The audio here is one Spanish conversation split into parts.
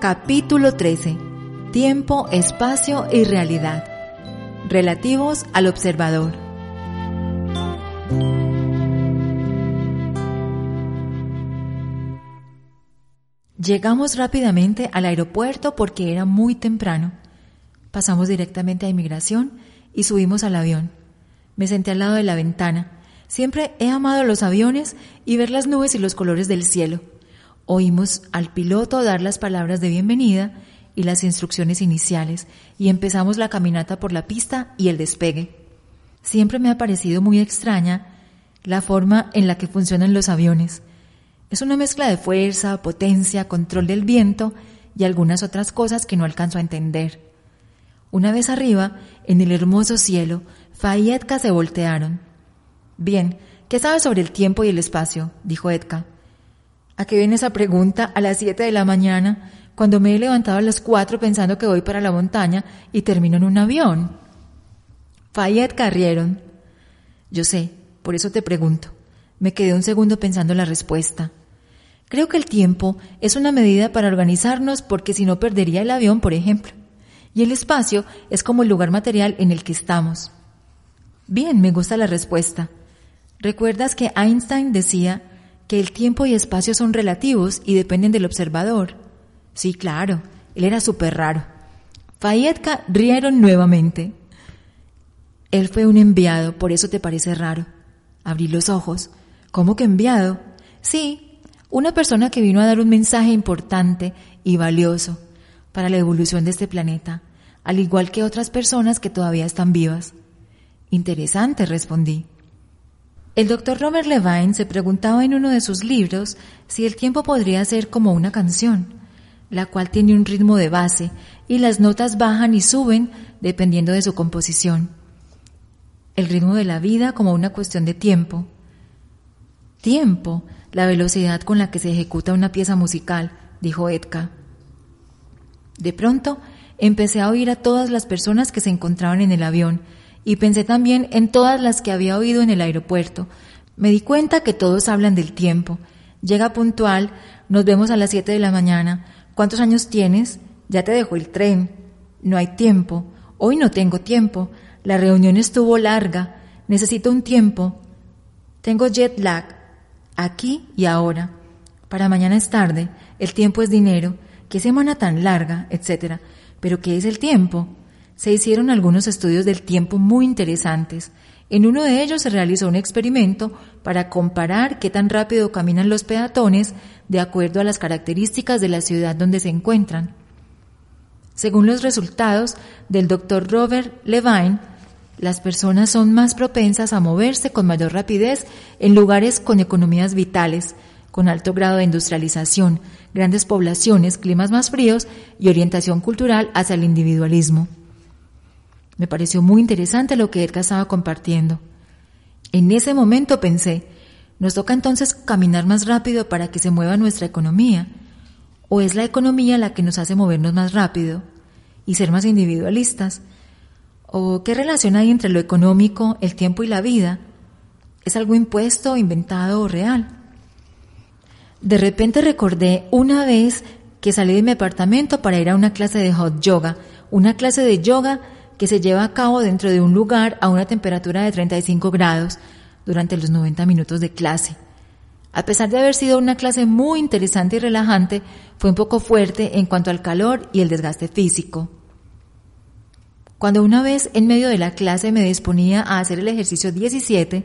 Capítulo 13. Tiempo, espacio y realidad. Relativos al observador. Llegamos rápidamente al aeropuerto porque era muy temprano. Pasamos directamente a inmigración y subimos al avión. Me senté al lado de la ventana. Siempre he amado los aviones y ver las nubes y los colores del cielo. Oímos al piloto dar las palabras de bienvenida y las instrucciones iniciales y empezamos la caminata por la pista y el despegue. Siempre me ha parecido muy extraña la forma en la que funcionan los aviones. Es una mezcla de fuerza, potencia, control del viento y algunas otras cosas que no alcanzo a entender. Una vez arriba, en el hermoso cielo, Fa y Edka se voltearon. Bien, ¿qué sabes sobre el tiempo y el espacio? dijo Edka. ¿A qué viene esa pregunta a las siete de la mañana cuando me he levantado a las cuatro pensando que voy para la montaña y termino en un avión? Fayette carrieron. Yo sé, por eso te pregunto. Me quedé un segundo pensando la respuesta. Creo que el tiempo es una medida para organizarnos porque si no perdería el avión, por ejemplo. Y el espacio es como el lugar material en el que estamos. Bien, me gusta la respuesta. ¿Recuerdas que Einstein decía que el tiempo y espacio son relativos y dependen del observador. Sí, claro, él era súper raro. Fayetka rieron nuevamente. Él fue un enviado, por eso te parece raro. Abrí los ojos. ¿Cómo que enviado? Sí, una persona que vino a dar un mensaje importante y valioso para la evolución de este planeta, al igual que otras personas que todavía están vivas. Interesante, respondí. El doctor Robert Levine se preguntaba en uno de sus libros si el tiempo podría ser como una canción, la cual tiene un ritmo de base y las notas bajan y suben dependiendo de su composición. El ritmo de la vida como una cuestión de tiempo. Tiempo, la velocidad con la que se ejecuta una pieza musical, dijo Edka. De pronto, empecé a oír a todas las personas que se encontraban en el avión y pensé también en todas las que había oído en el aeropuerto. Me di cuenta que todos hablan del tiempo. Llega puntual, nos vemos a las siete de la mañana. ¿Cuántos años tienes? Ya te dejó el tren. No hay tiempo. Hoy no tengo tiempo. La reunión estuvo larga. Necesito un tiempo. Tengo jet lag. Aquí y ahora. Para mañana es tarde. El tiempo es dinero. ¿Qué semana tan larga? etcétera. Pero ¿qué es el tiempo? Se hicieron algunos estudios del tiempo muy interesantes. En uno de ellos se realizó un experimento para comparar qué tan rápido caminan los peatones de acuerdo a las características de la ciudad donde se encuentran. Según los resultados del doctor Robert Levine, las personas son más propensas a moverse con mayor rapidez en lugares con economías vitales, con alto grado de industrialización, grandes poblaciones, climas más fríos y orientación cultural hacia el individualismo. Me pareció muy interesante lo que Edgar estaba compartiendo. En ese momento pensé, nos toca entonces caminar más rápido para que se mueva nuestra economía. ¿O es la economía la que nos hace movernos más rápido y ser más individualistas? ¿O qué relación hay entre lo económico, el tiempo y la vida? ¿Es algo impuesto, inventado o real? De repente recordé una vez que salí de mi apartamento para ir a una clase de hot yoga, una clase de yoga que se lleva a cabo dentro de un lugar a una temperatura de 35 grados durante los 90 minutos de clase. A pesar de haber sido una clase muy interesante y relajante, fue un poco fuerte en cuanto al calor y el desgaste físico. Cuando una vez en medio de la clase me disponía a hacer el ejercicio 17,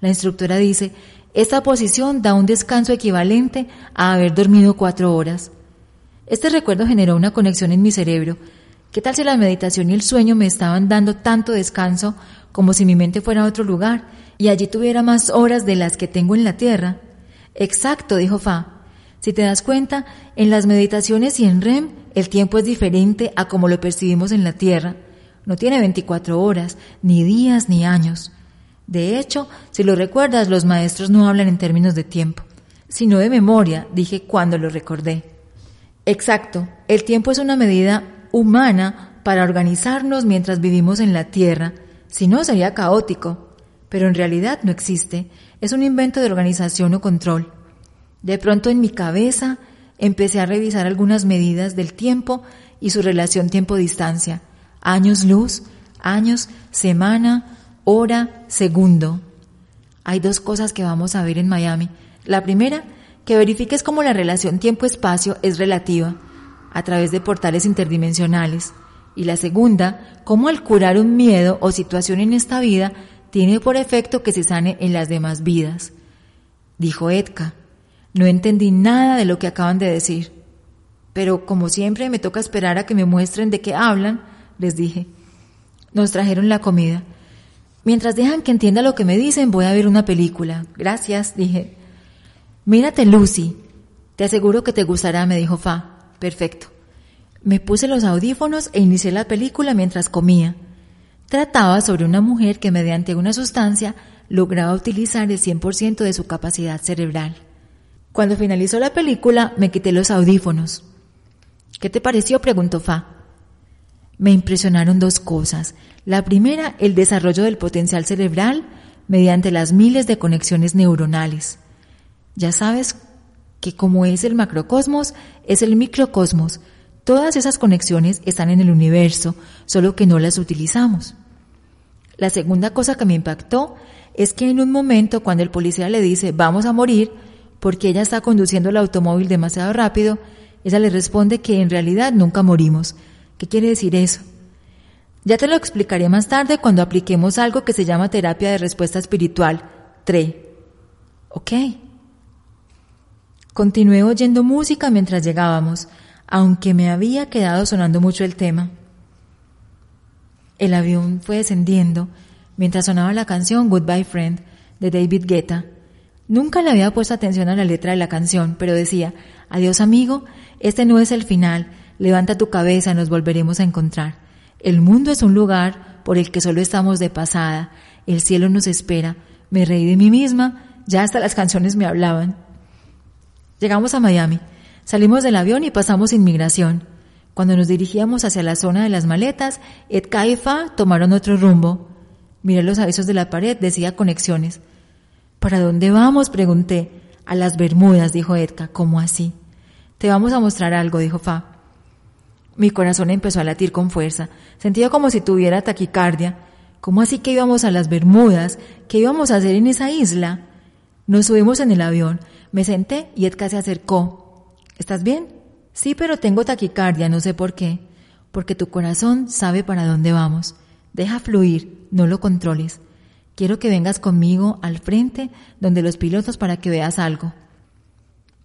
la instructora dice, esta posición da un descanso equivalente a haber dormido cuatro horas. Este recuerdo generó una conexión en mi cerebro ¿Qué tal si la meditación y el sueño me estaban dando tanto descanso como si mi mente fuera a otro lugar y allí tuviera más horas de las que tengo en la tierra? Exacto, dijo Fa. Si te das cuenta, en las meditaciones y en REM el tiempo es diferente a como lo percibimos en la tierra. No tiene 24 horas, ni días, ni años. De hecho, si lo recuerdas, los maestros no hablan en términos de tiempo, sino de memoria, dije cuando lo recordé. Exacto, el tiempo es una medida humana para organizarnos mientras vivimos en la Tierra, si no sería caótico, pero en realidad no existe, es un invento de organización o control. De pronto en mi cabeza empecé a revisar algunas medidas del tiempo y su relación tiempo-distancia. Años luz, años, semana, hora, segundo. Hay dos cosas que vamos a ver en Miami. La primera, que verifiques cómo la relación tiempo-espacio es relativa a través de portales interdimensionales. Y la segunda, cómo al curar un miedo o situación en esta vida tiene por efecto que se sane en las demás vidas. Dijo Edka. No entendí nada de lo que acaban de decir. Pero como siempre me toca esperar a que me muestren de qué hablan, les dije. Nos trajeron la comida. Mientras dejan que entienda lo que me dicen, voy a ver una película. Gracias, dije. Mírate, Lucy. Te aseguro que te gustará, me dijo Fa. Perfecto. Me puse los audífonos e inicié la película mientras comía. Trataba sobre una mujer que mediante una sustancia lograba utilizar el 100% de su capacidad cerebral. Cuando finalizó la película me quité los audífonos. ¿Qué te pareció? preguntó Fa. Me impresionaron dos cosas. La primera, el desarrollo del potencial cerebral mediante las miles de conexiones neuronales. Ya sabes que como es el macrocosmos, es el microcosmos. Todas esas conexiones están en el universo, solo que no las utilizamos. La segunda cosa que me impactó es que en un momento cuando el policía le dice vamos a morir porque ella está conduciendo el automóvil demasiado rápido, ella le responde que en realidad nunca morimos. ¿Qué quiere decir eso? Ya te lo explicaré más tarde cuando apliquemos algo que se llama terapia de respuesta espiritual, TRE. ¿Ok? Continué oyendo música mientras llegábamos, aunque me había quedado sonando mucho el tema. El avión fue descendiendo mientras sonaba la canción Goodbye Friend de David Guetta. Nunca le había puesto atención a la letra de la canción, pero decía, adiós amigo, este no es el final, levanta tu cabeza, nos volveremos a encontrar. El mundo es un lugar por el que solo estamos de pasada, el cielo nos espera. Me reí de mí misma, ya hasta las canciones me hablaban. Llegamos a Miami. Salimos del avión y pasamos inmigración. Cuando nos dirigíamos hacia la zona de las maletas, Edka y Fa tomaron otro rumbo. Miré los avisos de la pared, decía conexiones. ¿Para dónde vamos? pregunté. A las Bermudas, dijo Edka. ¿Cómo así? Te vamos a mostrar algo, dijo Fa. Mi corazón empezó a latir con fuerza. Sentía como si tuviera taquicardia. ¿Cómo así que íbamos a las Bermudas? ¿Qué íbamos a hacer en esa isla? Nos subimos en el avión. Me senté y Edka se acercó. ¿Estás bien? Sí, pero tengo taquicardia, no sé por qué. Porque tu corazón sabe para dónde vamos. Deja fluir, no lo controles. Quiero que vengas conmigo al frente donde los pilotos para que veas algo.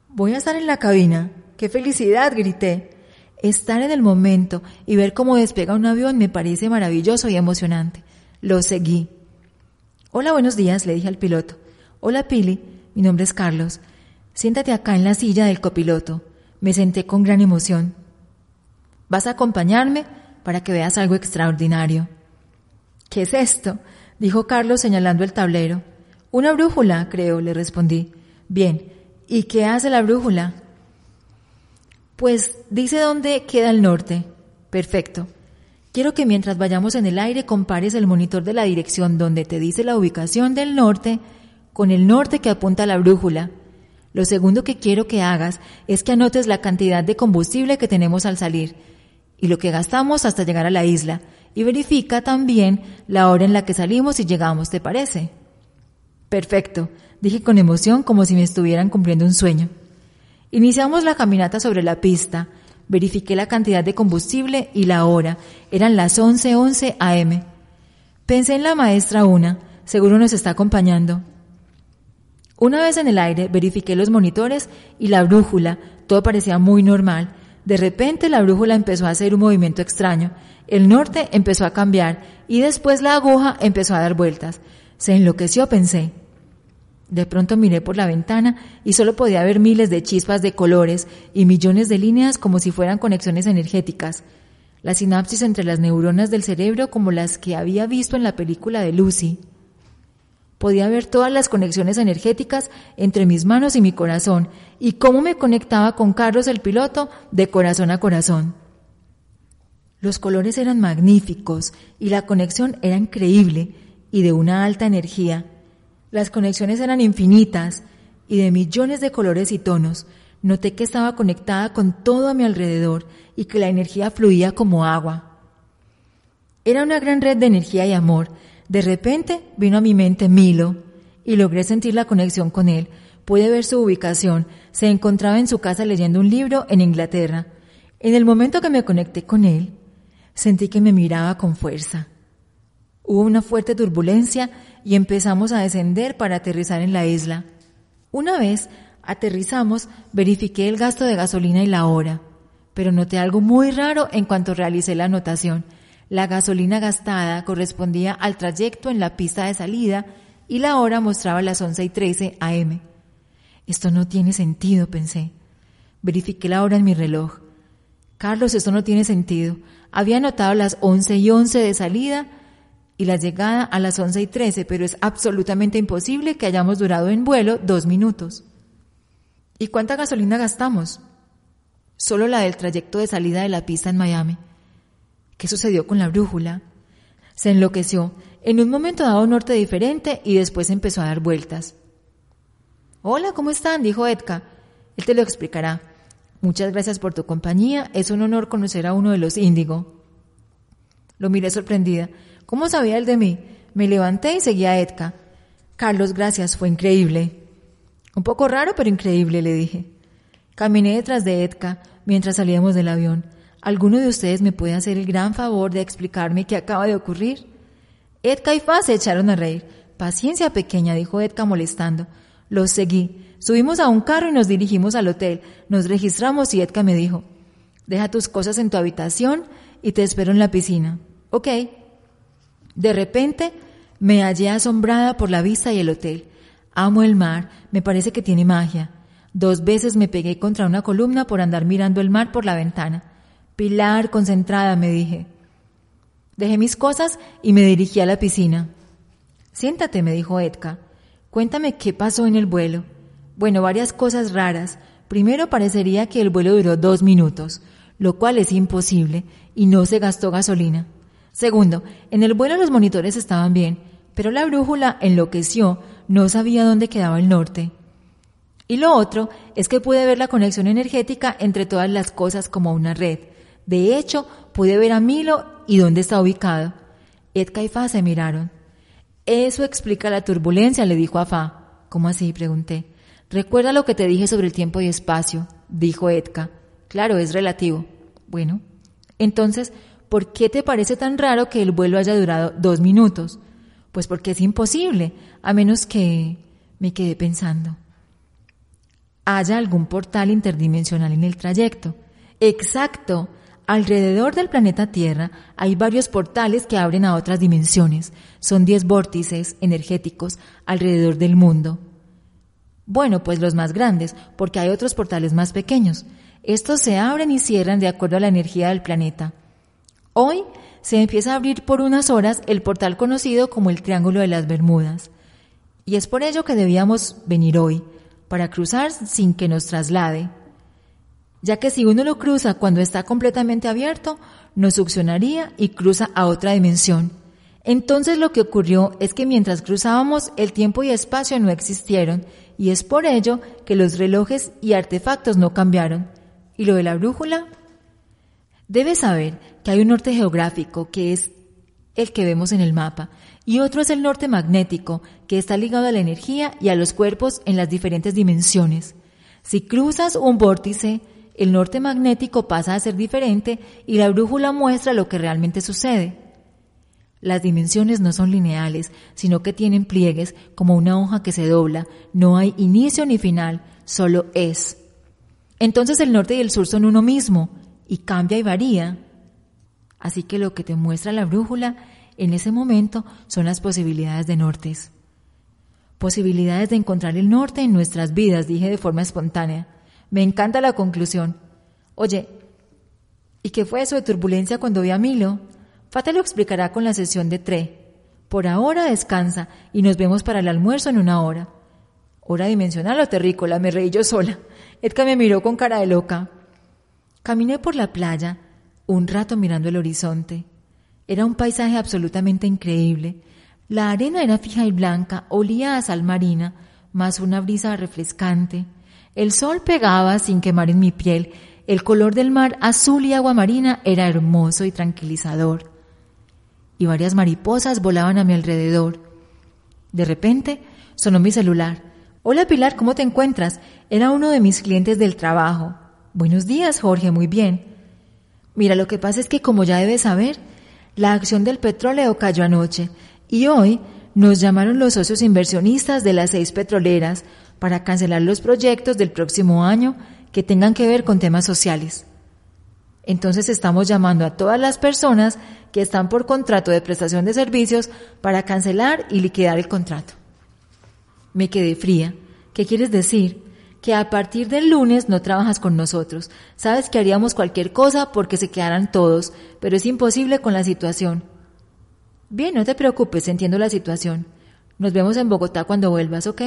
Voy a estar en la cabina. ¡Qué felicidad! grité. Estar en el momento y ver cómo despega un avión me parece maravilloso y emocionante. Lo seguí. Hola, buenos días, le dije al piloto. Hola, Pili. Mi nombre es Carlos. Siéntate acá en la silla del copiloto. Me senté con gran emoción. Vas a acompañarme para que veas algo extraordinario. ¿Qué es esto? dijo Carlos señalando el tablero. Una brújula, creo, le respondí. Bien, ¿y qué hace la brújula? Pues dice dónde queda el norte. Perfecto. Quiero que mientras vayamos en el aire compares el monitor de la dirección donde te dice la ubicación del norte con el norte que apunta la brújula. Lo segundo que quiero que hagas es que anotes la cantidad de combustible que tenemos al salir y lo que gastamos hasta llegar a la isla y verifica también la hora en la que salimos y llegamos, ¿te parece? Perfecto, dije con emoción como si me estuvieran cumpliendo un sueño. Iniciamos la caminata sobre la pista, verifiqué la cantidad de combustible y la hora, eran las 11:11 11 am. Pensé en la maestra una, seguro nos está acompañando. Una vez en el aire, verifiqué los monitores y la brújula. Todo parecía muy normal. De repente la brújula empezó a hacer un movimiento extraño. El norte empezó a cambiar y después la aguja empezó a dar vueltas. Se enloqueció, pensé. De pronto miré por la ventana y solo podía ver miles de chispas de colores y millones de líneas como si fueran conexiones energéticas. La sinapsis entre las neuronas del cerebro como las que había visto en la película de Lucy. Podía ver todas las conexiones energéticas entre mis manos y mi corazón y cómo me conectaba con Carlos el piloto de corazón a corazón. Los colores eran magníficos y la conexión era increíble y de una alta energía. Las conexiones eran infinitas y de millones de colores y tonos. Noté que estaba conectada con todo a mi alrededor y que la energía fluía como agua. Era una gran red de energía y amor. De repente vino a mi mente Milo y logré sentir la conexión con él. Pude ver su ubicación. Se encontraba en su casa leyendo un libro en Inglaterra. En el momento que me conecté con él, sentí que me miraba con fuerza. Hubo una fuerte turbulencia y empezamos a descender para aterrizar en la isla. Una vez aterrizamos, verifiqué el gasto de gasolina y la hora, pero noté algo muy raro en cuanto realicé la anotación. La gasolina gastada correspondía al trayecto en la pista de salida y la hora mostraba las 11 y 13 AM. Esto no tiene sentido, pensé. Verifiqué la hora en mi reloj. Carlos, esto no tiene sentido. Había anotado las 11 y 11 de salida y la llegada a las 11 y 13, pero es absolutamente imposible que hayamos durado en vuelo dos minutos. ¿Y cuánta gasolina gastamos? Solo la del trayecto de salida de la pista en Miami. ¿Qué sucedió con la brújula? Se enloqueció, en un momento dado un norte diferente y después empezó a dar vueltas. Hola, ¿cómo están? dijo Edka. Él te lo explicará. Muchas gracias por tu compañía. Es un honor conocer a uno de los índigo. Lo miré sorprendida. ¿Cómo sabía él de mí? Me levanté y seguí a Edka. Carlos, gracias, fue increíble. Un poco raro, pero increíble, le dije. Caminé detrás de Edka mientras salíamos del avión. ¿Alguno de ustedes me puede hacer el gran favor de explicarme qué acaba de ocurrir? Edka y Fa se echaron a reír. Paciencia pequeña, dijo Edka molestando. Los seguí. Subimos a un carro y nos dirigimos al hotel. Nos registramos y Edka me dijo, deja tus cosas en tu habitación y te espero en la piscina. Ok. De repente me hallé asombrada por la vista y el hotel. Amo el mar, me parece que tiene magia. Dos veces me pegué contra una columna por andar mirando el mar por la ventana. Pilar, concentrada, me dije. Dejé mis cosas y me dirigí a la piscina. Siéntate, me dijo Edka. Cuéntame qué pasó en el vuelo. Bueno, varias cosas raras. Primero parecería que el vuelo duró dos minutos, lo cual es imposible, y no se gastó gasolina. Segundo, en el vuelo los monitores estaban bien, pero la brújula enloqueció, no sabía dónde quedaba el norte. Y lo otro es que pude ver la conexión energética entre todas las cosas como una red. De hecho, pude ver a Milo y dónde está ubicado. Edka y Fa se miraron. Eso explica la turbulencia, le dijo a Fa. ¿Cómo así? pregunté. Recuerda lo que te dije sobre el tiempo y espacio, dijo Edka. Claro, es relativo. Bueno, entonces, ¿por qué te parece tan raro que el vuelo haya durado dos minutos? Pues porque es imposible, a menos que me quedé pensando. Haya algún portal interdimensional en el trayecto. Exacto. Alrededor del planeta Tierra hay varios portales que abren a otras dimensiones. Son diez vórtices energéticos alrededor del mundo. Bueno, pues los más grandes, porque hay otros portales más pequeños. Estos se abren y cierran de acuerdo a la energía del planeta. Hoy se empieza a abrir por unas horas el portal conocido como el Triángulo de las Bermudas. Y es por ello que debíamos venir hoy, para cruzar sin que nos traslade. Ya que si uno lo cruza cuando está completamente abierto, nos succionaría y cruza a otra dimensión. Entonces lo que ocurrió es que mientras cruzábamos el tiempo y espacio no existieron y es por ello que los relojes y artefactos no cambiaron. ¿Y lo de la brújula? Debes saber que hay un norte geográfico que es el que vemos en el mapa y otro es el norte magnético que está ligado a la energía y a los cuerpos en las diferentes dimensiones. Si cruzas un vórtice, el norte magnético pasa a ser diferente y la brújula muestra lo que realmente sucede. Las dimensiones no son lineales, sino que tienen pliegues como una hoja que se dobla. No hay inicio ni final, solo es. Entonces el norte y el sur son uno mismo, y cambia y varía. Así que lo que te muestra la brújula en ese momento son las posibilidades de nortes. Posibilidades de encontrar el norte en nuestras vidas, dije de forma espontánea. Me encanta la conclusión. Oye, ¿y qué fue eso de turbulencia cuando vi a Milo? Fate lo explicará con la sesión de tre. Por ahora descansa y nos vemos para el almuerzo en una hora. Hora dimensional o terrícola, me reí yo sola. Edka me miró con cara de loca. Caminé por la playa un rato mirando el horizonte. Era un paisaje absolutamente increíble. La arena era fija y blanca, olía a sal marina, más una brisa refrescante. El sol pegaba sin quemar en mi piel. El color del mar azul y agua marina era hermoso y tranquilizador. Y varias mariposas volaban a mi alrededor. De repente sonó mi celular. Hola Pilar, ¿cómo te encuentras? Era uno de mis clientes del trabajo. Buenos días, Jorge, muy bien. Mira, lo que pasa es que como ya debes saber, la acción del petróleo cayó anoche y hoy nos llamaron los socios inversionistas de las seis petroleras para cancelar los proyectos del próximo año que tengan que ver con temas sociales. Entonces estamos llamando a todas las personas que están por contrato de prestación de servicios para cancelar y liquidar el contrato. Me quedé fría. ¿Qué quieres decir? Que a partir del lunes no trabajas con nosotros. Sabes que haríamos cualquier cosa porque se quedaran todos, pero es imposible con la situación. Bien, no te preocupes, entiendo la situación. Nos vemos en Bogotá cuando vuelvas, ¿ok?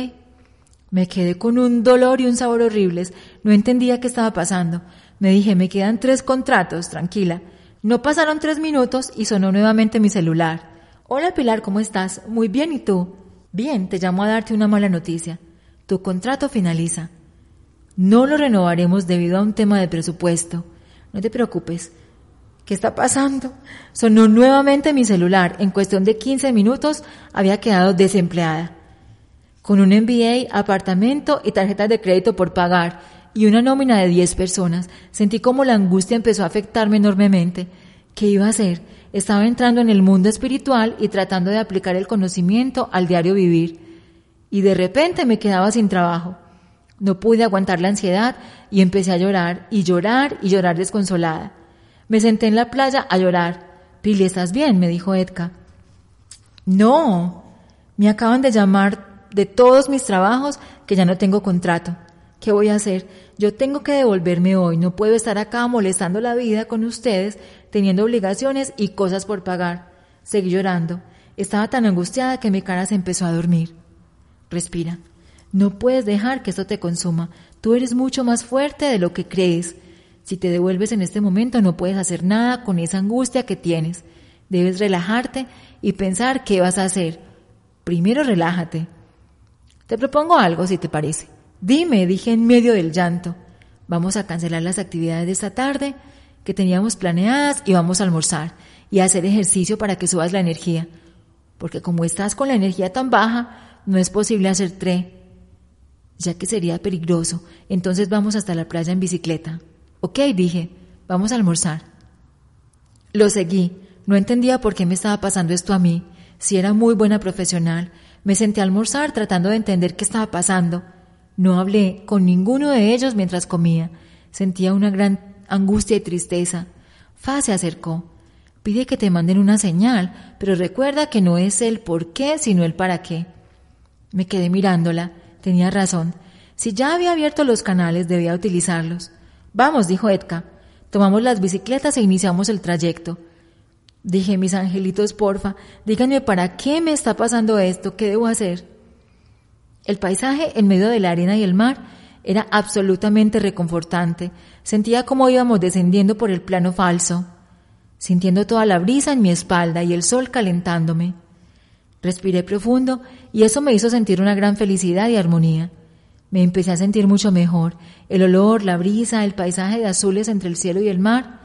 Me quedé con un dolor y un sabor horribles. No entendía qué estaba pasando. Me dije, me quedan tres contratos, tranquila. No pasaron tres minutos y sonó nuevamente mi celular. Hola Pilar, ¿cómo estás? Muy bien, ¿y tú? Bien, te llamo a darte una mala noticia. Tu contrato finaliza. No lo renovaremos debido a un tema de presupuesto. No te preocupes. ¿Qué está pasando? Sonó nuevamente mi celular. En cuestión de 15 minutos había quedado desempleada. Con un MBA, apartamento y tarjetas de crédito por pagar y una nómina de 10 personas, sentí como la angustia empezó a afectarme enormemente. ¿Qué iba a hacer? Estaba entrando en el mundo espiritual y tratando de aplicar el conocimiento al diario vivir. Y de repente me quedaba sin trabajo. No pude aguantar la ansiedad y empecé a llorar y llorar y llorar desconsolada. Me senté en la playa a llorar. Pili, ¿estás bien? me dijo Edka. No, me acaban de llamar de todos mis trabajos que ya no tengo contrato. ¿Qué voy a hacer? Yo tengo que devolverme hoy. No puedo estar acá molestando la vida con ustedes, teniendo obligaciones y cosas por pagar. Seguí llorando. Estaba tan angustiada que mi cara se empezó a dormir. Respira. No puedes dejar que esto te consuma. Tú eres mucho más fuerte de lo que crees. Si te devuelves en este momento no puedes hacer nada con esa angustia que tienes. Debes relajarte y pensar qué vas a hacer. Primero relájate. Te propongo algo si te parece. Dime, dije en medio del llanto. Vamos a cancelar las actividades de esta tarde que teníamos planeadas y vamos a almorzar y hacer ejercicio para que subas la energía. Porque como estás con la energía tan baja, no es posible hacer tre, ya que sería peligroso. Entonces vamos hasta la playa en bicicleta. Ok, dije, vamos a almorzar. Lo seguí. No entendía por qué me estaba pasando esto a mí. Si era muy buena profesional. Me senté a almorzar tratando de entender qué estaba pasando. No hablé con ninguno de ellos mientras comía. Sentía una gran angustia y tristeza. Fa se acercó. Pide que te manden una señal, pero recuerda que no es el por qué, sino el para qué. Me quedé mirándola. Tenía razón. Si ya había abierto los canales, debía utilizarlos. Vamos, dijo Edka. Tomamos las bicicletas e iniciamos el trayecto. Dije, mis angelitos, porfa, díganme para qué me está pasando esto, qué debo hacer. El paisaje en medio de la arena y el mar era absolutamente reconfortante. Sentía como íbamos descendiendo por el plano falso, sintiendo toda la brisa en mi espalda y el sol calentándome. Respiré profundo y eso me hizo sentir una gran felicidad y armonía. Me empecé a sentir mucho mejor. El olor, la brisa, el paisaje de azules entre el cielo y el mar,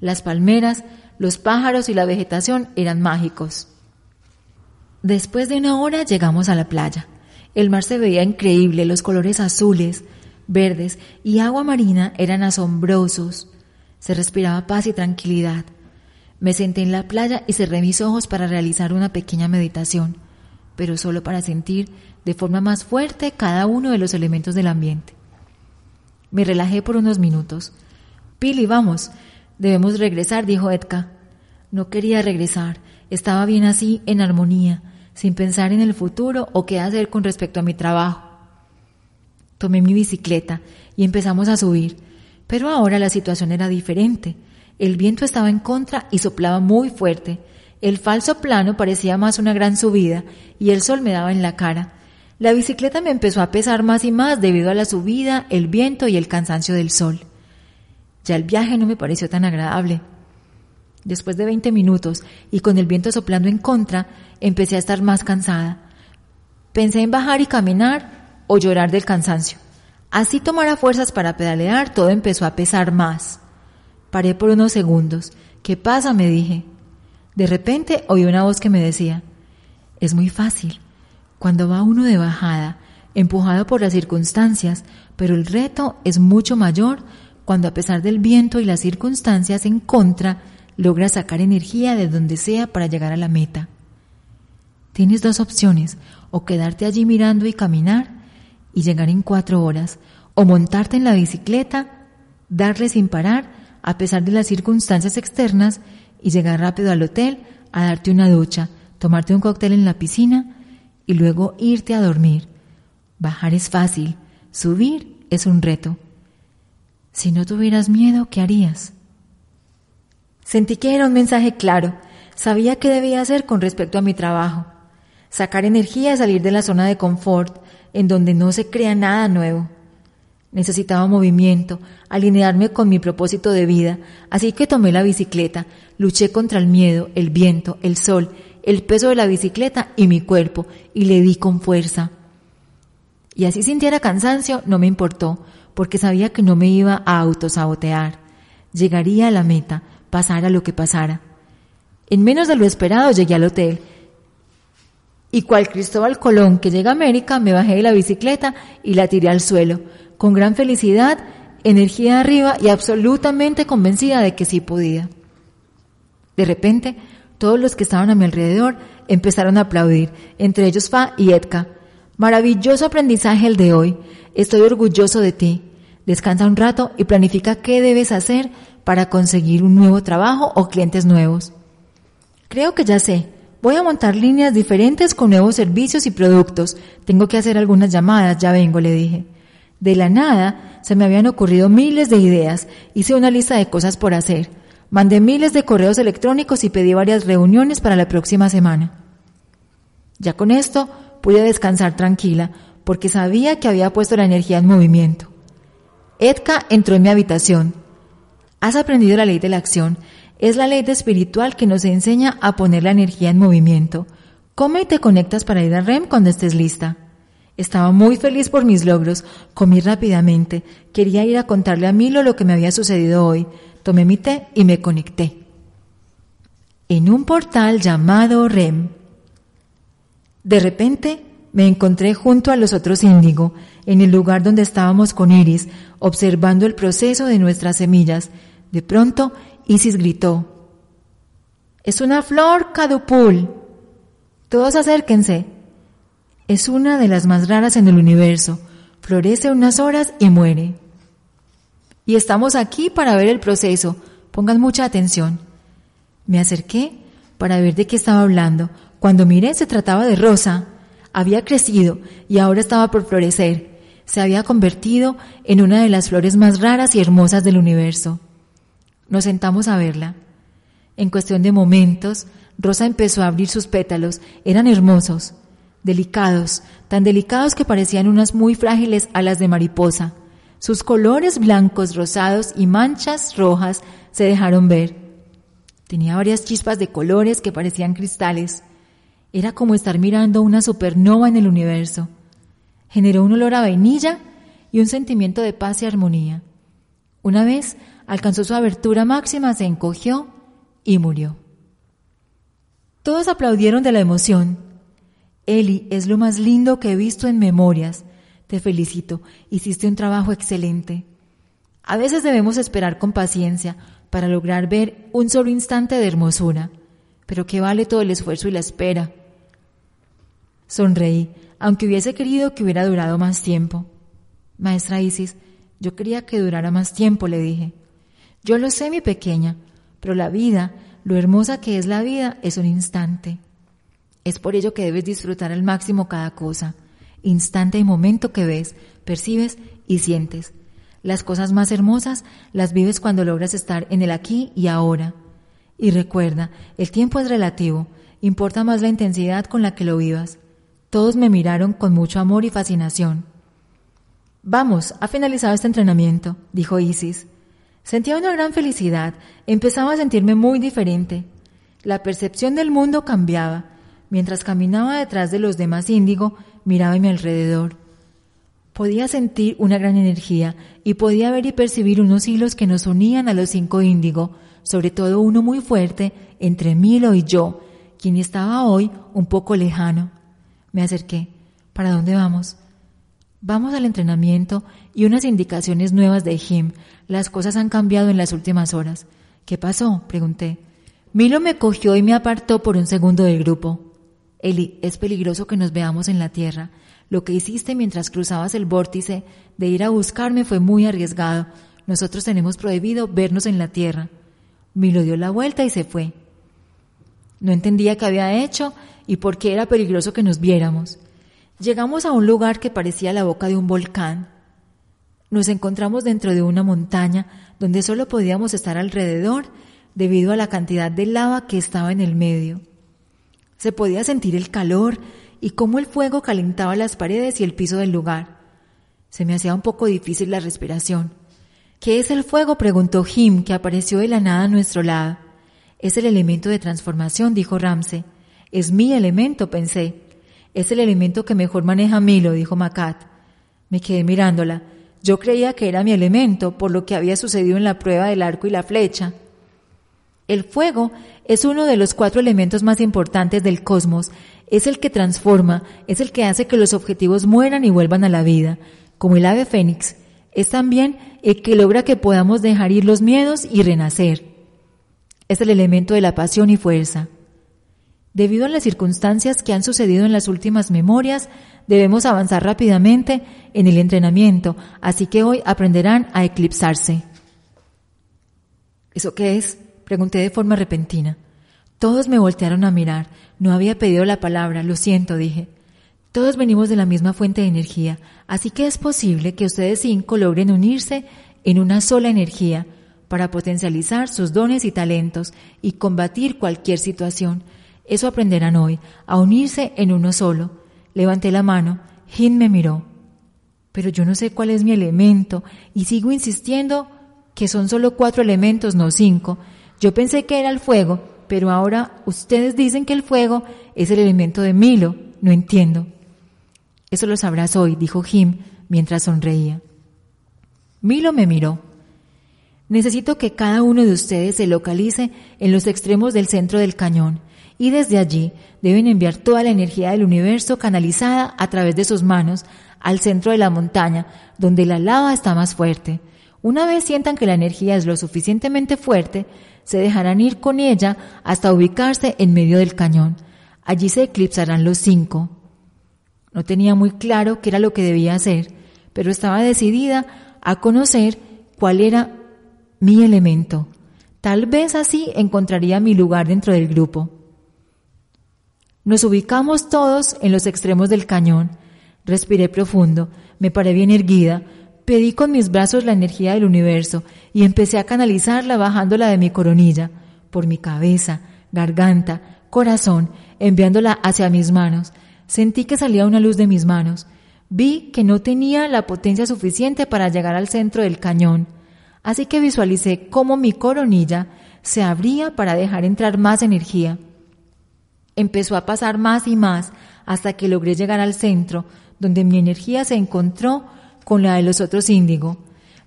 las palmeras, los pájaros y la vegetación eran mágicos. Después de una hora llegamos a la playa. El mar se veía increíble, los colores azules, verdes y agua marina eran asombrosos. Se respiraba paz y tranquilidad. Me senté en la playa y cerré mis ojos para realizar una pequeña meditación, pero solo para sentir de forma más fuerte cada uno de los elementos del ambiente. Me relajé por unos minutos. Pili, vamos, debemos regresar, dijo Edka. No quería regresar, estaba bien así, en armonía, sin pensar en el futuro o qué hacer con respecto a mi trabajo. Tomé mi bicicleta y empezamos a subir, pero ahora la situación era diferente. El viento estaba en contra y soplaba muy fuerte. El falso plano parecía más una gran subida y el sol me daba en la cara. La bicicleta me empezó a pesar más y más debido a la subida, el viento y el cansancio del sol. Ya el viaje no me pareció tan agradable. Después de 20 minutos y con el viento soplando en contra, empecé a estar más cansada. Pensé en bajar y caminar, o llorar del cansancio. Así tomara fuerzas para pedalear, todo empezó a pesar más. Paré por unos segundos. ¿Qué pasa? me dije. De repente oí una voz que me decía, es muy fácil. Cuando va uno de bajada, empujado por las circunstancias, pero el reto es mucho mayor cuando a pesar del viento y las circunstancias en contra, logra sacar energía de donde sea para llegar a la meta. Tienes dos opciones, o quedarte allí mirando y caminar y llegar en cuatro horas, o montarte en la bicicleta, darle sin parar a pesar de las circunstancias externas y llegar rápido al hotel a darte una ducha, tomarte un cóctel en la piscina y luego irte a dormir. Bajar es fácil, subir es un reto. Si no tuvieras miedo, ¿qué harías? Sentí que era un mensaje claro. Sabía qué debía hacer con respecto a mi trabajo. Sacar energía y salir de la zona de confort, en donde no se crea nada nuevo. Necesitaba movimiento, alinearme con mi propósito de vida, así que tomé la bicicleta, luché contra el miedo, el viento, el sol, el peso de la bicicleta y mi cuerpo, y le di con fuerza. Y así sintiera cansancio, no me importó, porque sabía que no me iba a autosabotear. Llegaría a la meta, pasara lo que pasara. En menos de lo esperado llegué al hotel, y cual Cristóbal Colón que llega a América, me bajé de la bicicleta y la tiré al suelo con gran felicidad, energía arriba y absolutamente convencida de que sí podía. De repente, todos los que estaban a mi alrededor empezaron a aplaudir, entre ellos Fa y Edka. Maravilloso aprendizaje el de hoy. Estoy orgulloso de ti. Descansa un rato y planifica qué debes hacer para conseguir un nuevo trabajo o clientes nuevos. Creo que ya sé. Voy a montar líneas diferentes con nuevos servicios y productos. Tengo que hacer algunas llamadas, ya vengo, le dije. De la nada se me habían ocurrido miles de ideas, hice una lista de cosas por hacer, mandé miles de correos electrónicos y pedí varias reuniones para la próxima semana. Ya con esto pude descansar tranquila, porque sabía que había puesto la energía en movimiento. Edka entró en mi habitación. Has aprendido la ley de la acción. Es la ley de espiritual que nos enseña a poner la energía en movimiento. Come y te conectas para ir a REM cuando estés lista. Estaba muy feliz por mis logros, comí rápidamente, quería ir a contarle a Milo lo que me había sucedido hoy, tomé mi té y me conecté. En un portal llamado REM. De repente me encontré junto a los otros índigo, en el lugar donde estábamos con Iris, observando el proceso de nuestras semillas. De pronto, Isis gritó, Es una flor cadupul. Todos acérquense. Es una de las más raras en el universo. Florece unas horas y muere. Y estamos aquí para ver el proceso. Pongan mucha atención. Me acerqué para ver de qué estaba hablando. Cuando miré se trataba de Rosa. Había crecido y ahora estaba por florecer. Se había convertido en una de las flores más raras y hermosas del universo. Nos sentamos a verla. En cuestión de momentos, Rosa empezó a abrir sus pétalos. Eran hermosos delicados, tan delicados que parecían unas muy frágiles alas de mariposa. Sus colores blancos, rosados y manchas rojas se dejaron ver. Tenía varias chispas de colores que parecían cristales. Era como estar mirando una supernova en el universo. Generó un olor a vainilla y un sentimiento de paz y armonía. Una vez alcanzó su abertura máxima, se encogió y murió. Todos aplaudieron de la emoción. Eli, es lo más lindo que he visto en memorias. Te felicito, hiciste un trabajo excelente. A veces debemos esperar con paciencia para lograr ver un solo instante de hermosura, pero que vale todo el esfuerzo y la espera. Sonreí, aunque hubiese querido que hubiera durado más tiempo. Maestra Isis, yo quería que durara más tiempo, le dije. Yo lo sé, mi pequeña, pero la vida, lo hermosa que es la vida, es un instante. Es por ello que debes disfrutar al máximo cada cosa, instante y momento que ves, percibes y sientes. Las cosas más hermosas las vives cuando logras estar en el aquí y ahora. Y recuerda, el tiempo es relativo, importa más la intensidad con la que lo vivas. Todos me miraron con mucho amor y fascinación. Vamos, ha finalizado este entrenamiento, dijo Isis. Sentía una gran felicidad, empezaba a sentirme muy diferente. La percepción del mundo cambiaba, Mientras caminaba detrás de los demás índigo, miraba a mi alrededor. Podía sentir una gran energía y podía ver y percibir unos hilos que nos unían a los cinco índigo, sobre todo uno muy fuerte entre Milo y yo, quien estaba hoy un poco lejano. Me acerqué. ¿Para dónde vamos? Vamos al entrenamiento y unas indicaciones nuevas de Jim. Las cosas han cambiado en las últimas horas. ¿Qué pasó? pregunté. Milo me cogió y me apartó por un segundo del grupo. Eli, es peligroso que nos veamos en la tierra. Lo que hiciste mientras cruzabas el vórtice de ir a buscarme fue muy arriesgado. Nosotros tenemos prohibido vernos en la tierra. Milo dio la vuelta y se fue. No entendía qué había hecho y por qué era peligroso que nos viéramos. Llegamos a un lugar que parecía la boca de un volcán. Nos encontramos dentro de una montaña donde solo podíamos estar alrededor debido a la cantidad de lava que estaba en el medio. Se podía sentir el calor y cómo el fuego calentaba las paredes y el piso del lugar. Se me hacía un poco difícil la respiración. ¿Qué es el fuego? preguntó Jim, que apareció de la nada a nuestro lado. Es el elemento de transformación, dijo Ramsey. Es mi elemento, pensé. Es el elemento que mejor maneja Milo, dijo Macat. Me quedé mirándola. Yo creía que era mi elemento, por lo que había sucedido en la prueba del arco y la flecha. El fuego es uno de los cuatro elementos más importantes del cosmos. Es el que transforma, es el que hace que los objetivos mueran y vuelvan a la vida, como el ave fénix. Es también el que logra que podamos dejar ir los miedos y renacer. Es el elemento de la pasión y fuerza. Debido a las circunstancias que han sucedido en las últimas memorias, debemos avanzar rápidamente en el entrenamiento, así que hoy aprenderán a eclipsarse. ¿Eso qué es? Pregunté de forma repentina. Todos me voltearon a mirar. No había pedido la palabra, lo siento, dije. Todos venimos de la misma fuente de energía, así que es posible que ustedes cinco logren unirse en una sola energía para potencializar sus dones y talentos y combatir cualquier situación. Eso aprenderán hoy, a unirse en uno solo. Levanté la mano, Jin me miró. Pero yo no sé cuál es mi elemento y sigo insistiendo que son solo cuatro elementos, no cinco, yo pensé que era el fuego, pero ahora ustedes dicen que el fuego es el elemento de Milo. No entiendo. Eso lo sabrás hoy, dijo Jim mientras sonreía. Milo me miró. Necesito que cada uno de ustedes se localice en los extremos del centro del cañón y desde allí deben enviar toda la energía del universo canalizada a través de sus manos al centro de la montaña, donde la lava está más fuerte. Una vez sientan que la energía es lo suficientemente fuerte, se dejarán ir con ella hasta ubicarse en medio del cañón. Allí se eclipsarán los cinco. No tenía muy claro qué era lo que debía hacer, pero estaba decidida a conocer cuál era mi elemento. Tal vez así encontraría mi lugar dentro del grupo. Nos ubicamos todos en los extremos del cañón. Respiré profundo, me paré bien erguida, Pedí con mis brazos la energía del universo y empecé a canalizarla bajándola de mi coronilla, por mi cabeza, garganta, corazón, enviándola hacia mis manos. Sentí que salía una luz de mis manos. Vi que no tenía la potencia suficiente para llegar al centro del cañón, así que visualicé cómo mi coronilla se abría para dejar entrar más energía. Empezó a pasar más y más hasta que logré llegar al centro, donde mi energía se encontró con la de los otros índigo.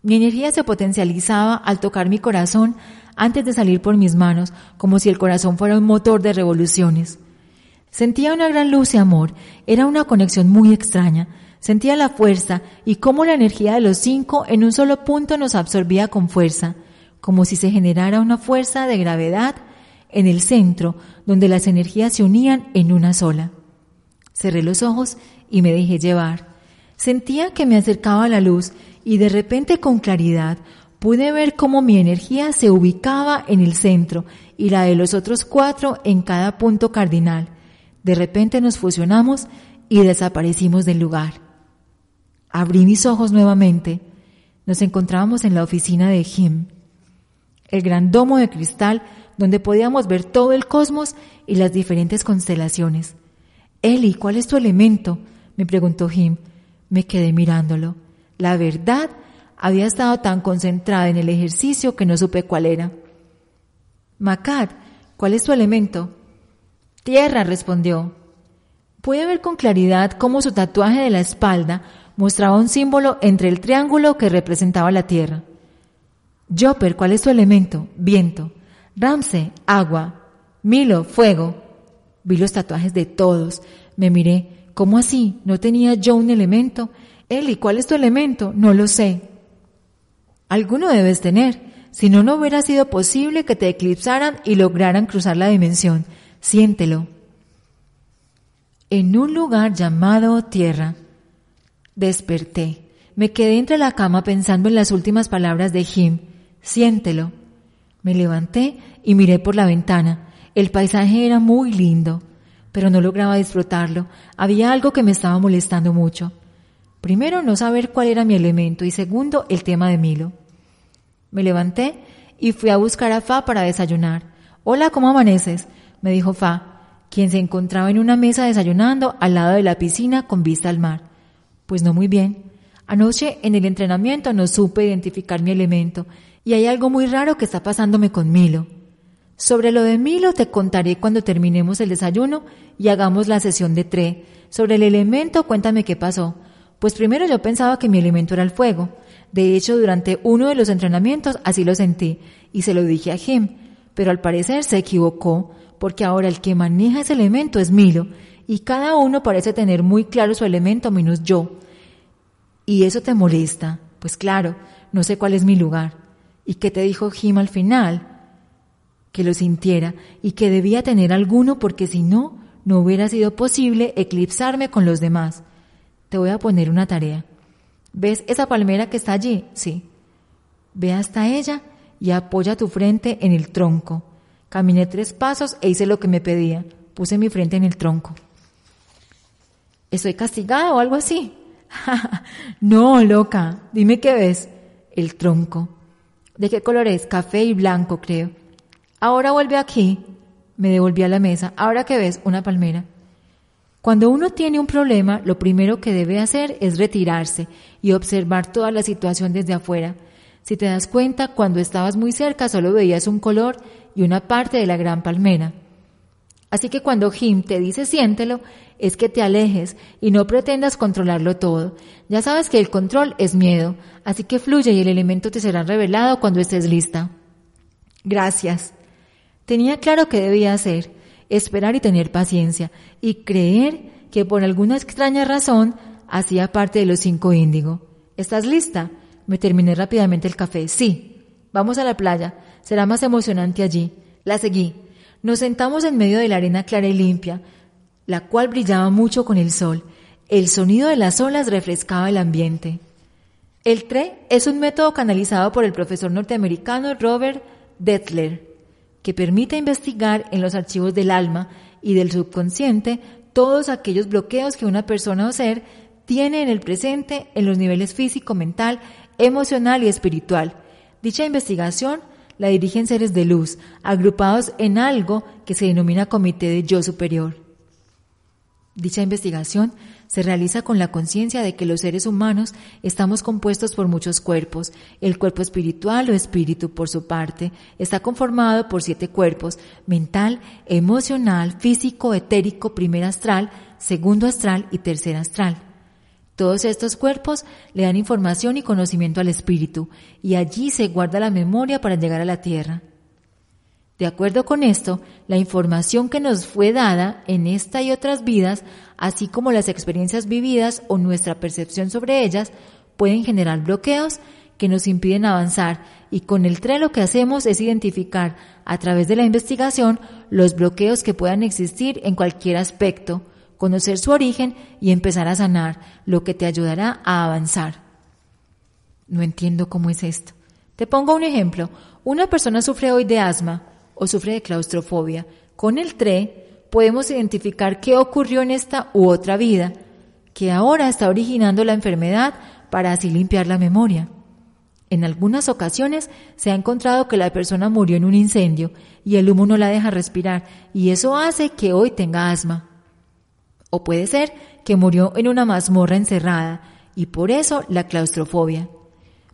Mi energía se potencializaba al tocar mi corazón antes de salir por mis manos, como si el corazón fuera un motor de revoluciones. Sentía una gran luz y amor, era una conexión muy extraña. Sentía la fuerza y cómo la energía de los cinco en un solo punto nos absorbía con fuerza, como si se generara una fuerza de gravedad en el centro, donde las energías se unían en una sola. Cerré los ojos y me dejé llevar. Sentía que me acercaba a la luz y de repente con claridad pude ver cómo mi energía se ubicaba en el centro y la de los otros cuatro en cada punto cardinal. De repente nos fusionamos y desaparecimos del lugar. Abrí mis ojos nuevamente. Nos encontrábamos en la oficina de Jim, el gran domo de cristal donde podíamos ver todo el cosmos y las diferentes constelaciones. Eli, ¿cuál es tu elemento? me preguntó Jim. Me quedé mirándolo. La verdad, había estado tan concentrada en el ejercicio que no supe cuál era. Macat, ¿cuál es tu elemento? Tierra, respondió. Pude ver con claridad cómo su tatuaje de la espalda Mostraba un símbolo entre el triángulo que representaba la tierra. Jopper, ¿cuál es tu elemento? Viento. Ramse, agua. Milo, fuego. Vi los tatuajes de todos. Me miré. ¿Cómo así? ¿No tenía yo un elemento? Eli, ¿cuál es tu elemento? No lo sé. Alguno debes tener. Si no, no hubiera sido posible que te eclipsaran y lograran cruzar la dimensión. Siéntelo. En un lugar llamado tierra. Desperté. Me quedé entre la cama pensando en las últimas palabras de Jim. Siéntelo. Me levanté y miré por la ventana. El paisaje era muy lindo, pero no lograba disfrutarlo. Había algo que me estaba molestando mucho. Primero, no saber cuál era mi elemento y segundo, el tema de Milo. Me levanté y fui a buscar a Fa para desayunar. Hola, ¿cómo amaneces? Me dijo Fa, quien se encontraba en una mesa desayunando al lado de la piscina con vista al mar. Pues no muy bien. Anoche en el entrenamiento no supe identificar mi elemento y hay algo muy raro que está pasándome con Milo. Sobre lo de Milo te contaré cuando terminemos el desayuno y hagamos la sesión de tre. Sobre el elemento cuéntame qué pasó. Pues primero yo pensaba que mi elemento era el fuego. De hecho, durante uno de los entrenamientos así lo sentí y se lo dije a Jim, pero al parecer se equivocó porque ahora el que maneja ese elemento es Milo y cada uno parece tener muy claro su elemento menos yo. ¿Y eso te molesta? Pues claro, no sé cuál es mi lugar. ¿Y qué te dijo Jim al final? Que lo sintiera y que debía tener alguno porque si no, no hubiera sido posible eclipsarme con los demás. Te voy a poner una tarea. ¿Ves esa palmera que está allí? Sí. Ve hasta ella y apoya tu frente en el tronco. Caminé tres pasos e hice lo que me pedía. Puse mi frente en el tronco. ¿Estoy castigada o algo así? no, loca. Dime qué ves. El tronco. ¿De qué color es? Café y blanco, creo. Ahora vuelve aquí. Me devolví a la mesa. ¿Ahora qué ves? Una palmera. Cuando uno tiene un problema, lo primero que debe hacer es retirarse y observar toda la situación desde afuera. Si te das cuenta, cuando estabas muy cerca solo veías un color y una parte de la gran palmera. Así que cuando Jim te dice siéntelo, es que te alejes y no pretendas controlarlo todo. Ya sabes que el control es miedo, así que fluye y el elemento te será revelado cuando estés lista. Gracias. Tenía claro que debía hacer esperar y tener paciencia, y creer que por alguna extraña razón hacía parte de los cinco índigo. ¿Estás lista? Me terminé rápidamente el café. Sí. Vamos a la playa. Será más emocionante allí. La seguí. Nos sentamos en medio de la arena clara y limpia, la cual brillaba mucho con el sol. El sonido de las olas refrescaba el ambiente. El TRE es un método canalizado por el profesor norteamericano Robert Detler que permite investigar en los archivos del alma y del subconsciente todos aquellos bloqueos que una persona o ser tiene en el presente en los niveles físico, mental, emocional y espiritual. Dicha investigación la dirigen seres de luz, agrupados en algo que se denomina Comité de Yo Superior. Dicha investigación se realiza con la conciencia de que los seres humanos estamos compuestos por muchos cuerpos. El cuerpo espiritual o espíritu, por su parte, está conformado por siete cuerpos, mental, emocional, físico, etérico, primer astral, segundo astral y tercer astral. Todos estos cuerpos le dan información y conocimiento al espíritu, y allí se guarda la memoria para llegar a la tierra. De acuerdo con esto, la información que nos fue dada en esta y otras vidas, así como las experiencias vividas o nuestra percepción sobre ellas, pueden generar bloqueos que nos impiden avanzar y con el TRE lo que hacemos es identificar a través de la investigación los bloqueos que puedan existir en cualquier aspecto, conocer su origen y empezar a sanar, lo que te ayudará a avanzar. No entiendo cómo es esto. Te pongo un ejemplo. Una persona sufre hoy de asma o sufre de claustrofobia. Con el TRE podemos identificar qué ocurrió en esta u otra vida, que ahora está originando la enfermedad para así limpiar la memoria. En algunas ocasiones se ha encontrado que la persona murió en un incendio y el humo no la deja respirar y eso hace que hoy tenga asma. O puede ser que murió en una mazmorra encerrada y por eso la claustrofobia.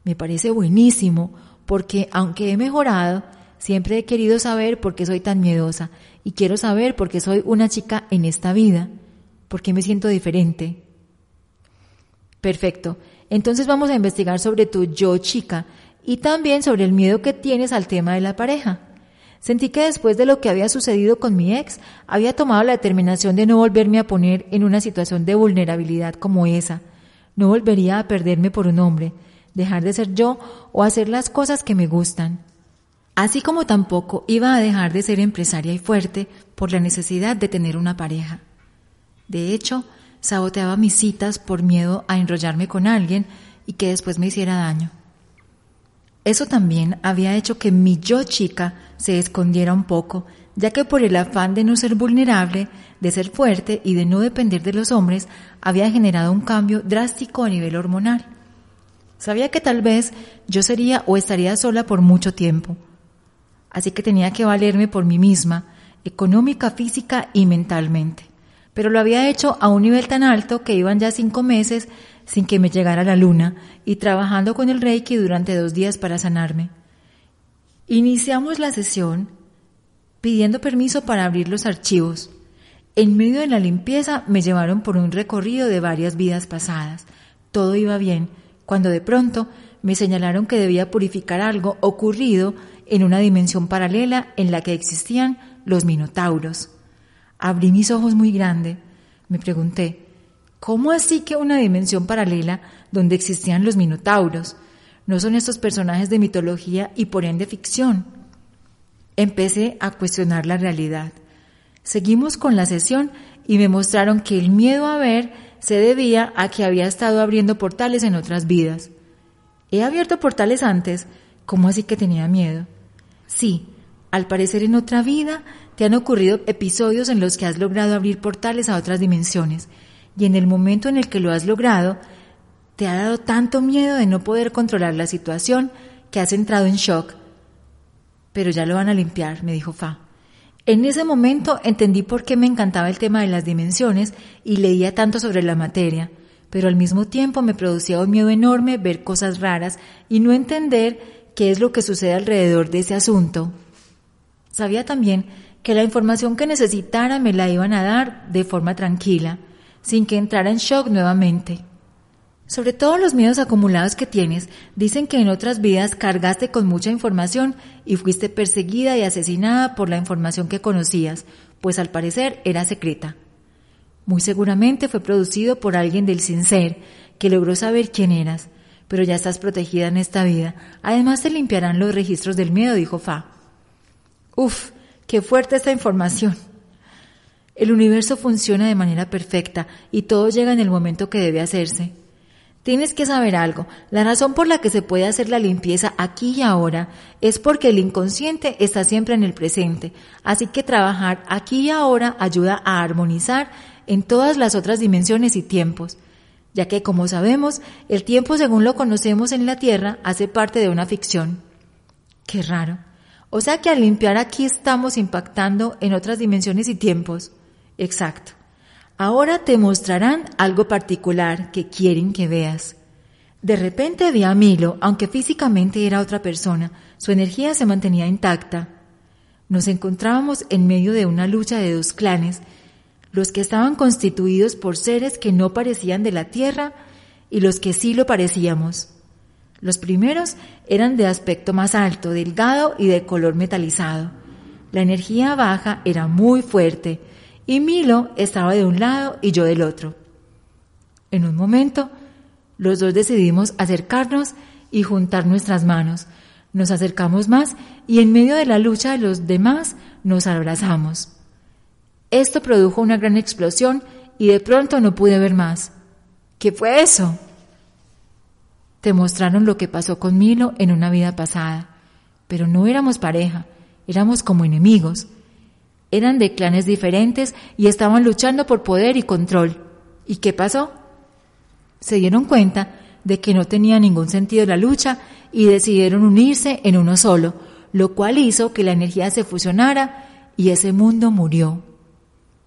Me parece buenísimo porque aunque he mejorado, Siempre he querido saber por qué soy tan miedosa y quiero saber por qué soy una chica en esta vida, por qué me siento diferente. Perfecto. Entonces vamos a investigar sobre tu yo chica y también sobre el miedo que tienes al tema de la pareja. Sentí que después de lo que había sucedido con mi ex, había tomado la determinación de no volverme a poner en una situación de vulnerabilidad como esa. No volvería a perderme por un hombre, dejar de ser yo o hacer las cosas que me gustan. Así como tampoco iba a dejar de ser empresaria y fuerte por la necesidad de tener una pareja. De hecho, saboteaba mis citas por miedo a enrollarme con alguien y que después me hiciera daño. Eso también había hecho que mi yo chica se escondiera un poco, ya que por el afán de no ser vulnerable, de ser fuerte y de no depender de los hombres, había generado un cambio drástico a nivel hormonal. Sabía que tal vez yo sería o estaría sola por mucho tiempo, así que tenía que valerme por mí misma, económica, física y mentalmente. Pero lo había hecho a un nivel tan alto que iban ya cinco meses sin que me llegara la luna y trabajando con el Reiki durante dos días para sanarme. Iniciamos la sesión pidiendo permiso para abrir los archivos. En medio de la limpieza me llevaron por un recorrido de varias vidas pasadas. Todo iba bien, cuando de pronto me señalaron que debía purificar algo ocurrido en una dimensión paralela en la que existían los minotauros. Abrí mis ojos muy grande. Me pregunté, ¿Cómo así que una dimensión paralela donde existían los minotauros? ¿No son estos personajes de mitología y por ende ficción? Empecé a cuestionar la realidad. Seguimos con la sesión y me mostraron que el miedo a ver se debía a que había estado abriendo portales en otras vidas. ¿He abierto portales antes? ¿Cómo así que tenía miedo? Sí, al parecer en otra vida te han ocurrido episodios en los que has logrado abrir portales a otras dimensiones y en el momento en el que lo has logrado, te ha dado tanto miedo de no poder controlar la situación que has entrado en shock. Pero ya lo van a limpiar, me dijo Fa. En ese momento entendí por qué me encantaba el tema de las dimensiones y leía tanto sobre la materia, pero al mismo tiempo me producía un miedo enorme ver cosas raras y no entender qué es lo que sucede alrededor de ese asunto. Sabía también que la información que necesitara me la iban a dar de forma tranquila, sin que entrara en shock nuevamente. Sobre todo los miedos acumulados que tienes, dicen que en otras vidas cargaste con mucha información y fuiste perseguida y asesinada por la información que conocías, pues al parecer era secreta. Muy seguramente fue producido por alguien del sin ser, que logró saber quién eras, pero ya estás protegida en esta vida. Además te limpiarán los registros del miedo, dijo Fa. Uf, qué fuerte esta información. El universo funciona de manera perfecta y todo llega en el momento que debe hacerse. Tienes que saber algo. La razón por la que se puede hacer la limpieza aquí y ahora es porque el inconsciente está siempre en el presente. Así que trabajar aquí y ahora ayuda a armonizar en todas las otras dimensiones y tiempos. Ya que, como sabemos, el tiempo según lo conocemos en la Tierra hace parte de una ficción. Qué raro. O sea que al limpiar aquí estamos impactando en otras dimensiones y tiempos. Exacto. Ahora te mostrarán algo particular que quieren que veas. De repente vi a Milo, aunque físicamente era otra persona, su energía se mantenía intacta. Nos encontrábamos en medio de una lucha de dos clanes, los que estaban constituidos por seres que no parecían de la tierra y los que sí lo parecíamos. Los primeros eran de aspecto más alto, delgado y de color metalizado. La energía baja era muy fuerte, y Milo estaba de un lado y yo del otro. En un momento, los dos decidimos acercarnos y juntar nuestras manos. Nos acercamos más y en medio de la lucha de los demás nos abrazamos. Esto produjo una gran explosión y de pronto no pude ver más. ¿Qué fue eso? Te mostraron lo que pasó con Milo en una vida pasada, pero no éramos pareja, éramos como enemigos. Eran de clanes diferentes y estaban luchando por poder y control. ¿Y qué pasó? Se dieron cuenta de que no tenía ningún sentido la lucha y decidieron unirse en uno solo, lo cual hizo que la energía se fusionara y ese mundo murió.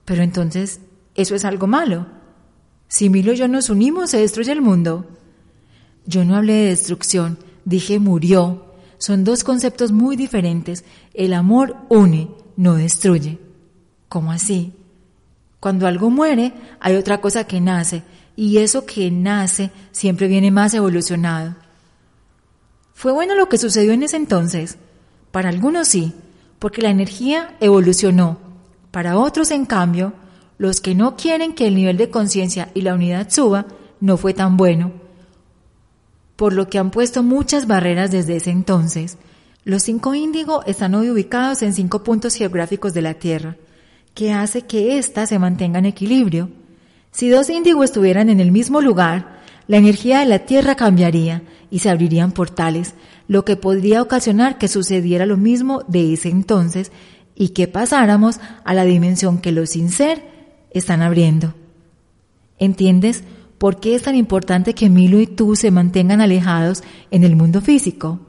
Pero entonces, ¿eso es algo malo? Si Milo y yo nos unimos, se destruye el mundo. Yo no hablé de destrucción, dije murió. Son dos conceptos muy diferentes. El amor une, no destruye. ¿Cómo así? Cuando algo muere, hay otra cosa que nace, y eso que nace siempre viene más evolucionado. ¿Fue bueno lo que sucedió en ese entonces? Para algunos sí, porque la energía evolucionó. Para otros, en cambio, los que no quieren que el nivel de conciencia y la unidad suba, no fue tan bueno, por lo que han puesto muchas barreras desde ese entonces. Los cinco índigo están hoy ubicados en cinco puntos geográficos de la Tierra, que hace que ésta se mantenga en equilibrio. Si dos índigo estuvieran en el mismo lugar, la energía de la Tierra cambiaría y se abrirían portales, lo que podría ocasionar que sucediera lo mismo de ese entonces y que pasáramos a la dimensión que los sin ser están abriendo. ¿Entiendes por qué es tan importante que Milo y tú se mantengan alejados en el mundo físico?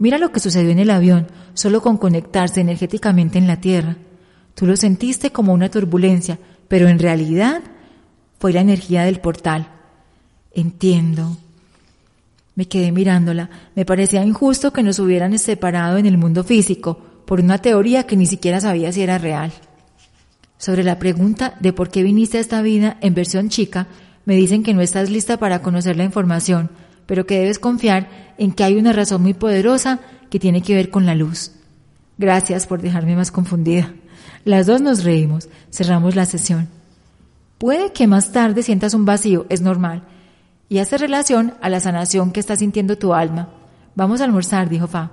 Mira lo que sucedió en el avión, solo con conectarse energéticamente en la Tierra. Tú lo sentiste como una turbulencia, pero en realidad fue la energía del portal. Entiendo. Me quedé mirándola. Me parecía injusto que nos hubieran separado en el mundo físico por una teoría que ni siquiera sabía si era real. Sobre la pregunta de por qué viniste a esta vida en versión chica, me dicen que no estás lista para conocer la información, pero que debes confiar en que hay una razón muy poderosa que tiene que ver con la luz. Gracias por dejarme más confundida. Las dos nos reímos, cerramos la sesión. Puede que más tarde sientas un vacío, es normal, y hace relación a la sanación que está sintiendo tu alma. Vamos a almorzar, dijo Fa.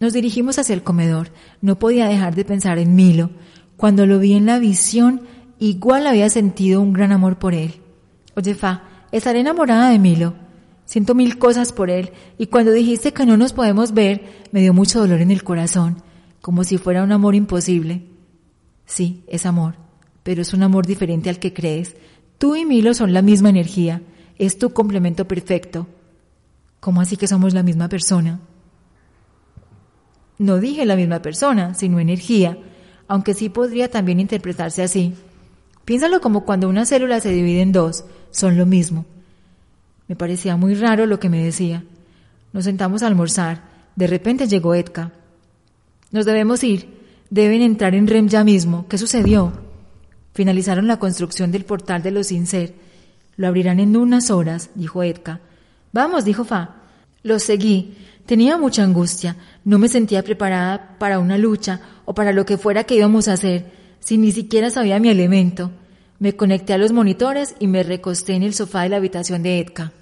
Nos dirigimos hacia el comedor. No podía dejar de pensar en Milo. Cuando lo vi en la visión, igual había sentido un gran amor por él. Oye, Fa, estaré enamorada de Milo. Siento mil cosas por él y cuando dijiste que no nos podemos ver, me dio mucho dolor en el corazón, como si fuera un amor imposible. Sí, es amor, pero es un amor diferente al que crees. Tú y Milo son la misma energía, es tu complemento perfecto. ¿Cómo así que somos la misma persona? No dije la misma persona, sino energía, aunque sí podría también interpretarse así. Piénsalo como cuando una célula se divide en dos, son lo mismo. Me parecía muy raro lo que me decía. Nos sentamos a almorzar. De repente llegó Edka. Nos debemos ir. Deben entrar en REM ya mismo. ¿Qué sucedió? Finalizaron la construcción del portal de los Inser. Lo abrirán en unas horas, dijo Edka. Vamos, dijo Fa. Los seguí. Tenía mucha angustia. No me sentía preparada para una lucha o para lo que fuera que íbamos a hacer, si ni siquiera sabía mi elemento. Me conecté a los monitores y me recosté en el sofá de la habitación de Edka.